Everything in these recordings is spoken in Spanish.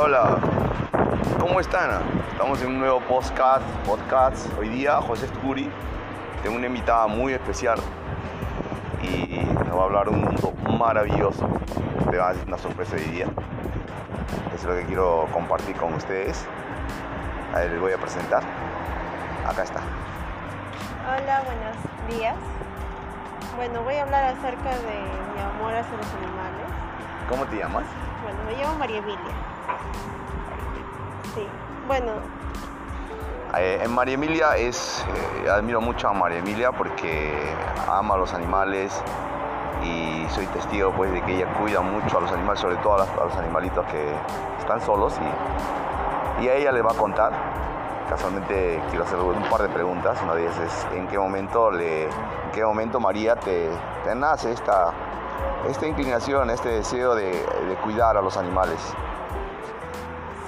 Hola, hola. ¿Cómo están? Estamos en un nuevo podcast. podcast. Hoy día, José Esturi. Tengo una invitada muy especial y nos va a hablar de un mundo maravilloso. Te va a hacer una sorpresa hoy día. Eso es lo que quiero compartir con ustedes. A ver, les voy a presentar. Acá está. Hola, buenos días. Bueno, voy a hablar acerca de mi amor hacia los animales. ¿Cómo te llamas? Bueno, me llamo María Emilia. Sí. Bueno, Eh, en María Emilia es, eh, admiro mucho a María Emilia porque ama a los animales y soy testigo pues de que ella cuida mucho a los animales, sobre todo a, los animalitos que están solos y, y a ella le va a contar. Casualmente quiero hacer un par de preguntas. Una de ellas es en qué momento le, en qué momento María te, te nace esta, esta inclinación, este deseo de, de cuidar a los animales.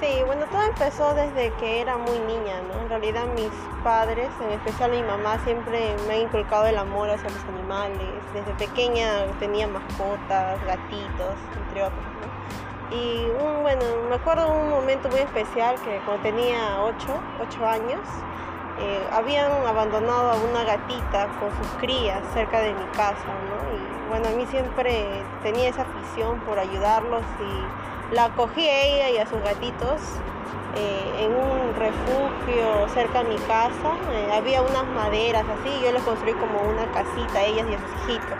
Sí, bueno, todo empezó desde que era muy niña, ¿no? En realidad mis padres, en especial mi mamá, siempre me han inculcado el amor hacia los animales. Desde pequeña tenía mascotas, gatitos, entre otros. Y un, bueno, me acuerdo un momento muy especial que cuando tenía 8, 8 años, eh, habían abandonado a una gatita con sus crías cerca de mi casa, ¿no? Y bueno, a mí siempre tenía esa afición por ayudarlos y la acogí a ella y a sus gatitos eh, en un refugio cerca de mi casa. Eh, había unas maderas así, yo les construí como una casita a ellas y a sus hijitos.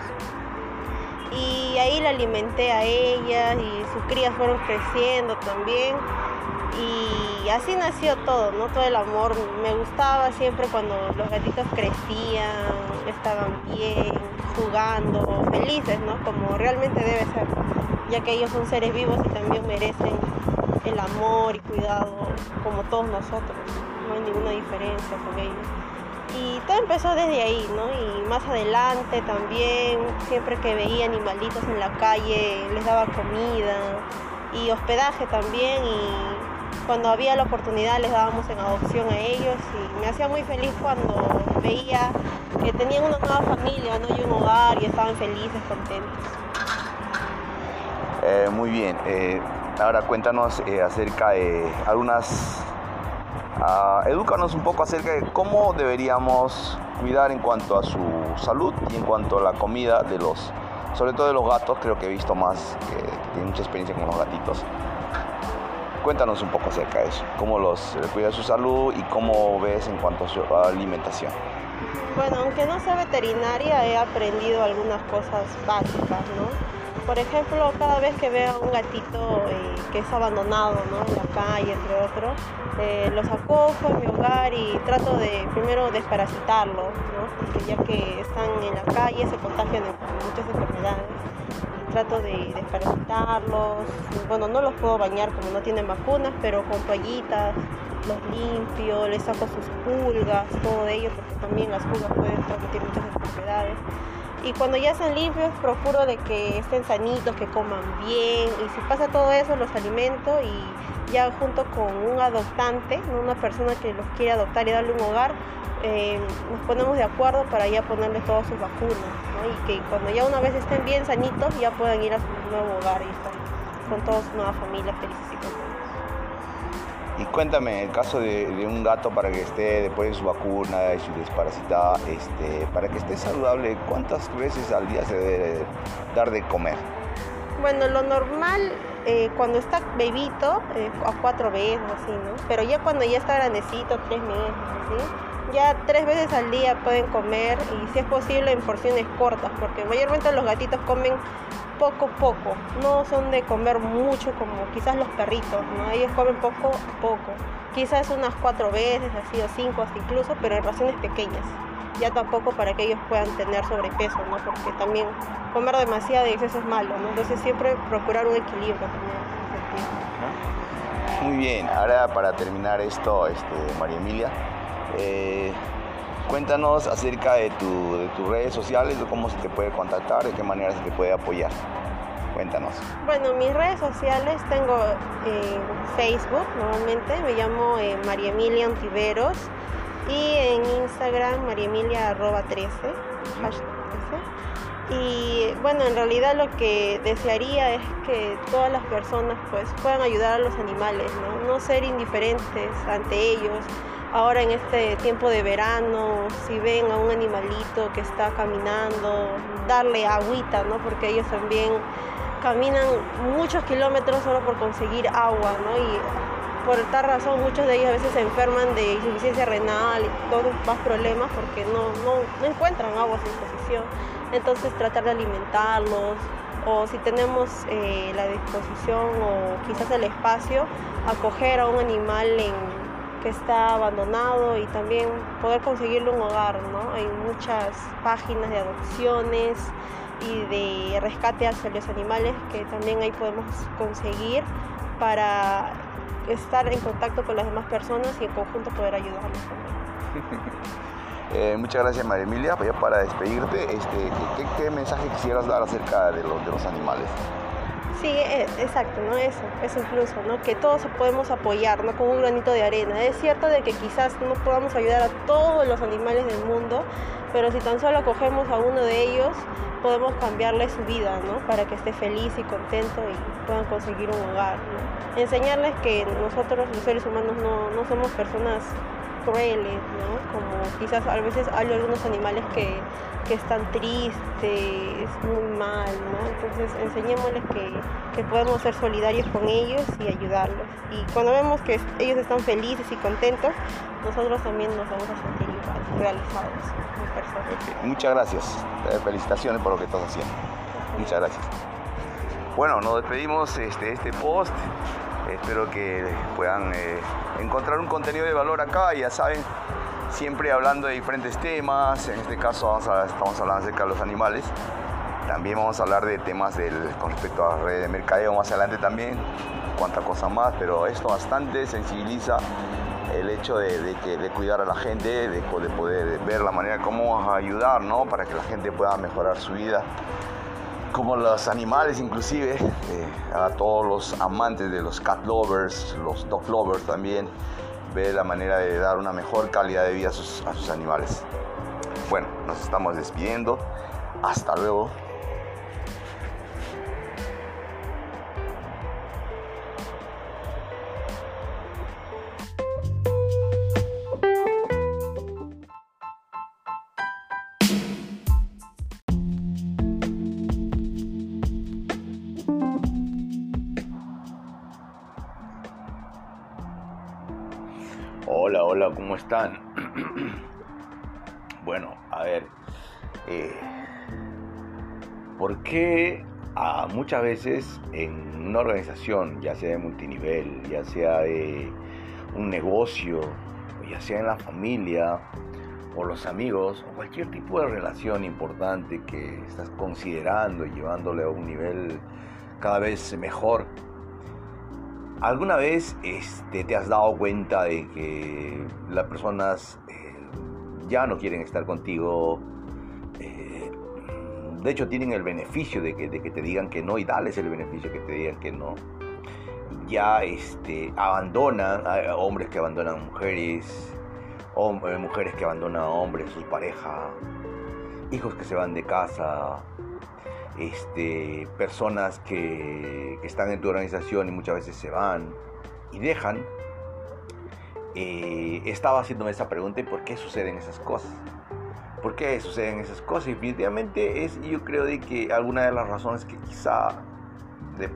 Y ahí la alimenté a ellas y sus crías fueron creciendo también. Y así nació todo, ¿no? Todo el amor. Me gustaba siempre cuando los gatitos crecían, estaban bien, jugando, felices, ¿no? Como realmente debe ser, ya que ellos son seres vivos y también merecen el amor y cuidado como todos nosotros. No hay ninguna diferencia con ellos. Y todo empezó desde ahí, ¿no? Y más adelante también, siempre que veía animalitos en la calle, les daba comida y hospedaje también. Y cuando había la oportunidad les dábamos en adopción a ellos. Y me hacía muy feliz cuando veía que tenían una nueva familia, ¿no? Y un hogar y estaban felices, contentos. Eh, muy bien. eh, ahora cuéntanos eh, acerca de algunas... ah, edúcanos un poco acerca de cómo deberíamos cuidar en cuanto a su salud y en cuanto a la comida de los... Sobre todo de los gatos, creo que he visto más que, tienen mucha experiencia con los gatitos. Cuéntanos un poco acerca de eso, cómo los cuida su salud y cómo ves en cuanto a su alimentación. Bueno, aunque no sea veterinaria, he aprendido algunas cosas básicas, ¿no? Por ejemplo, cada vez que veo un gatito eh, que es abandonado. En la calle, entre otros, eh, los acojo en mi hogar y trato de primero desparasitarlos. Porque ya que están en la calle se contagian de muchas enfermedades. Trato de desparasitarlos. Bueno, no los puedo bañar como no tienen vacunas, pero con toallitas los limpio, les saco sus pulgas, todo ello, porque también las pulgas pueden transmitir muchas enfermedades. Y cuando ya están limpios, procuro de que estén sanitos, que coman bien. Y si pasa todo eso, los alimento y ya junto con un adoptante, una persona que los quiere adoptar y darle un hogar, eh, nos ponemos de acuerdo para ya ponerles todas sus vacunas. Y que cuando ya una vez estén bien sanitos, ya puedan ir a su nuevo hogar y estar con toda su nueva familia felices y contentos. Y cuéntame, el caso de, un gato para que esté después de su vacuna y su desparasitada, este, para que esté saludable, ¿cuántas veces al día se debe dar de comer? Bueno, lo normal eh, cuando está bebito, eh, a cuatro veces, así, ¿no? Pero ya cuando ya está grandecito, tres meses, así, ya tres veces al día pueden comer y si es posible en porciones cortas, porque mayormente los gatitos comen poco poco, no son de comer mucho como quizás los perritos, ¿no? Ellos comen poco a poco, quizás unas cuatro veces, así, o cinco incluso, pero en raciones pequeñas ya tampoco para que ellos puedan tener sobrepeso, ¿no? Porque también comer demasiado y exceso es malo, ¿no? Entonces siempre procurar un equilibrio también. Muy bien, ahora para terminar esto, este, María Emilia, eh, cuéntanos acerca de, tu- de tus redes sociales, de cómo se te puede contactar, de qué manera se te puede apoyar. Cuéntanos. Bueno, mis redes sociales tengo eh, Facebook, normalmente, me llamo eh, María Emilia Ontiveros y en Instagram mariemilia arroba 13, hashtag 13. Y bueno, en realidad lo que desearía es que todas las personas pues puedan ayudar a los animales, ¿no? No ser indiferentes ante ellos. Ahora en este tiempo de verano, si ven a un animalito que está caminando, darle agüita, ¿no? Porque ellos también caminan muchos kilómetros solo por conseguir agua, ¿no? Y por tal razón muchos de ellos a veces se enferman de insuficiencia renal y todos más problemas porque no, no, encuentran agua a su disposición. Entonces tratar de alimentarlos o si tenemos eh, la disposición o quizás el espacio, acoger a un animal en, que está abandonado y también poder conseguirle un hogar. ¿no? Hay muchas páginas de adopciones y de rescate hacia los animales que también ahí podemos conseguir para estar en contacto con las demás personas y en conjunto poder ayudarlos eh, muchas gracias María Emilia. Para despedirte, este, ¿qué, mensaje quisieras dar acerca de los animales? Sí, e, exacto, ¿no? Eso, eso incluso, ¿no? Que todos podemos apoyar, ¿no? Con un granito de arena. Es cierto de que quizás no podamos ayudar a todos los animales del mundo, pero si tan solo acogemos a uno de ellos, podemos cambiarle su vida, ¿no? Para que esté feliz y contento y puedan conseguir un hogar. Enseñarles que nosotros los seres humanos no, no somos personas crueles, ¿no? Como quizás a veces hay algunos animales que, que están tristes, muy mal, ¿no? Entonces enseñémosles que, que, podemos ser solidarios con ellos y ayudarlos. Y cuando vemos que ellos están felices y contentos, nosotros también nos vamos a sentir igual, realizados como personas. Muchas gracias. Eh, felicitaciones por lo que estás haciendo. Muchas gracias. Bueno, nos despedimos este, este post. Espero que puedan eh, encontrar un contenido de valor acá, ya saben, siempre hablando de diferentes temas. En este caso vamos estamos hablando acerca de los animales. También vamos a hablar de temas con respecto a la red de mercadeo más adelante también, cuánta cosa más, pero esto bastante sensibiliza el hecho de, que, cuidar a la gente, de, de poder ver la manera cómo ayudar, ¿no? Para que la gente pueda mejorar su vida como los animales inclusive, eh, a todos los amantes de los cat lovers, los dog lovers también, ve la manera de dar una mejor calidad de vida a sus, a sus animales. Bueno, nos estamos despidiendo. Hasta luego. Hola, hola, ¿cómo están? bueno, a ver, eh, ¿por qué a muchas veces en una organización, ya sea de multinivel, ya sea de un negocio, ya sea en la familia, o los amigos, o cualquier tipo de relación importante que estás considerando y llevándole a un nivel cada vez mejor, ¿Alguna vez este, te has dado cuenta de que las personas eh, ya no quieren estar contigo? Eh, de hecho, tienen el beneficio de que, te digan que no y dales el beneficio que te digan que no. Ya este, abandonan, hombres que abandonan mujeres, eh, mujeres que abandonan a hombres, su pareja, hijos que se van de casa, este, personas que, están en tu organización y muchas veces se van y dejan, eh, estaba haciéndome esa pregunta y por qué suceden esas cosas. ¿Por qué suceden esas cosas? Definitivamente es, yo creo de que alguna de las razones que quizá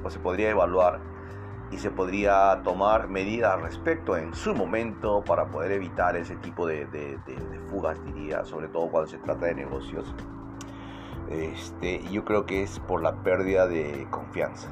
pues, se podría evaluar y se podría tomar medidas al respecto en su momento para poder evitar ese tipo de, de fugas, diría, sobre todo cuando se trata de negocios este, yo creo que es por la pérdida de confianza.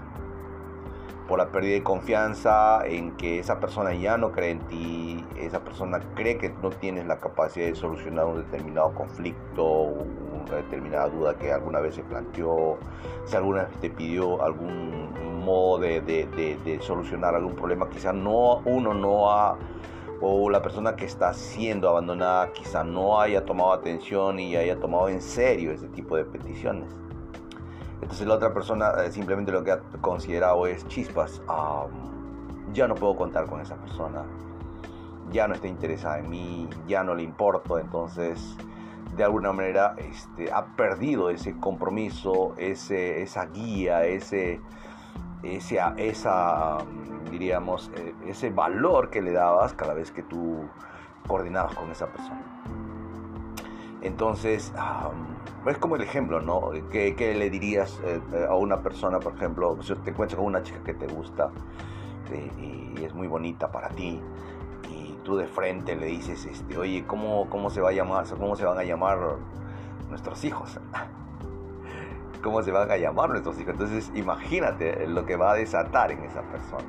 Por la pérdida de confianza en que esa persona ya no cree en ti, esa persona cree que no tienes la capacidad de solucionar un determinado conflicto, una determinada duda que alguna vez se planteó, si alguna vez te pidió algún modo de, de solucionar algún problema, quizás no, uno no ha o la persona que está siendo abandonada quizá no haya tomado atención y haya tomado en serio ese tipo de peticiones. Entonces la otra persona eh, simplemente lo que ha considerado es chispas, ya no puedo contar con esa persona, ya no está interesada en mí, ya no le importo, entonces de alguna manera este, ha perdido ese compromiso, ese, esa guía, ese, ese, esa, diríamos, eh, ese valor que le dabas cada vez que tú coordinabas con esa persona. Entonces, es como el ejemplo, ¿no? ¿Qué, le dirías eh, a una persona, por ejemplo, si te encuentras con una chica que te gusta eh, y es muy bonita para ti, y tú de frente le dices, este, oye, ¿cómo, cómo se va a llamar, cómo se van a llamar nuestros hijos? ¿Cómo se van a llamar nuestros hijos? Entonces, imagínate lo que va a desatar en esa persona.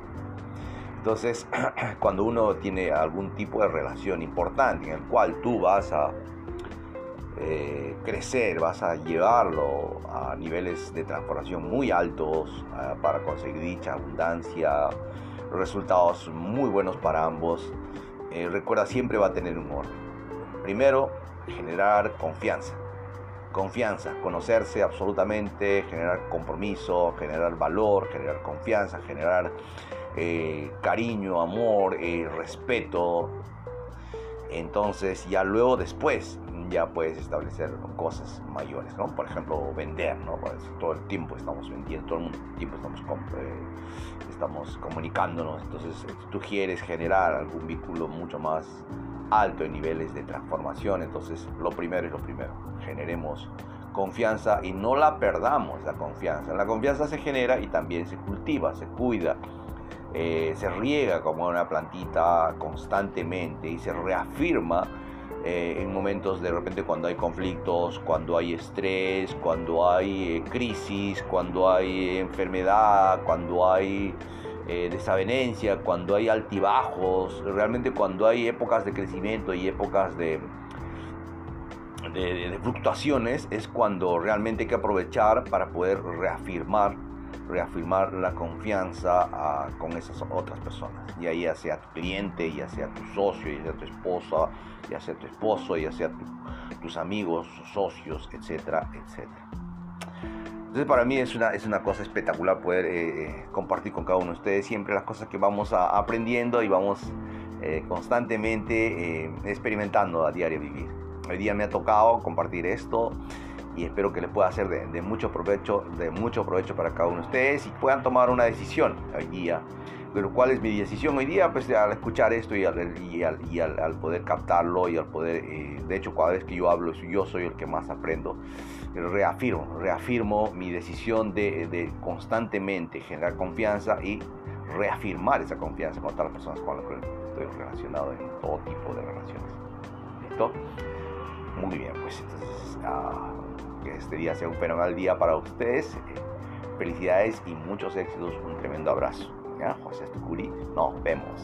Entonces, cuando uno tiene algún tipo de relación importante en el cual tú vas a eh, crecer, vas a llevarlo a niveles de transformación muy altos eh, para conseguir dicha abundancia, resultados muy buenos para ambos. Eh, recuerda, siempre va a tener un orden. Primero, generar confianza. Confianza, conocerse absolutamente, generar compromiso, generar valor, generar confianza, generar cariño, amor, respeto. Entonces ya luego después ya puedes establecer cosas mayores, ¿no? Por ejemplo, vender, ¿no? Pues, todo el tiempo estamos vendiendo, todo el tiempo estamos, eh, estamos comunicándonos, entonces tú quieres generar algún vínculo mucho más alto en niveles de transformación, entonces lo primero es lo primero, generemos confianza y no la perdamos la confianza. La confianza se genera y también se cultiva, se cuida, eh, se riega como una plantita constantemente y se reafirma eh, en momentos de repente cuando hay conflictos, cuando hay estrés, cuando hay eh, crisis, cuando hay enfermedad, cuando hay eh, desavenencia, cuando hay altibajos, realmente cuando hay épocas de crecimiento y épocas de, fluctuaciones, es cuando realmente hay que aprovechar para poder reafirmar reafirmar la confianza ah, con esas otras personas, ya, ya sea tu cliente, ya sea tu socio, ya sea tu esposa, ya sea tu esposo, ya sea tus amigos, socios, etcétera, etcétera. Entonces para mí es una, es una cosa espectacular poder eh, eh, compartir con cada uno de ustedes siempre las cosas que vamos aprendiendo y vamos eh, constantemente experimentando a diario vivir. Hoy día me ha tocado compartir esto y espero que les pueda ser de, mucho provecho, de mucho provecho para cada uno de ustedes y puedan tomar una decisión hoy día. Pero cuál es mi decisión hoy día, pues al escuchar esto y al, y al, poder captarlo y al poder, de hecho cada vez que yo hablo, yo soy el que más aprendo, reafirmo, reafirmo mi decisión de, constantemente generar confianza y reafirmar esa confianza con todas las personas con las que estoy relacionado en todo tipo de relaciones. ¿Listo? Muy bien, pues entonces... Ah, que este día sea un fenomenal día para ustedes. Felicidades y muchos éxitos. Un tremendo abrazo. José Estucuri, nos vemos.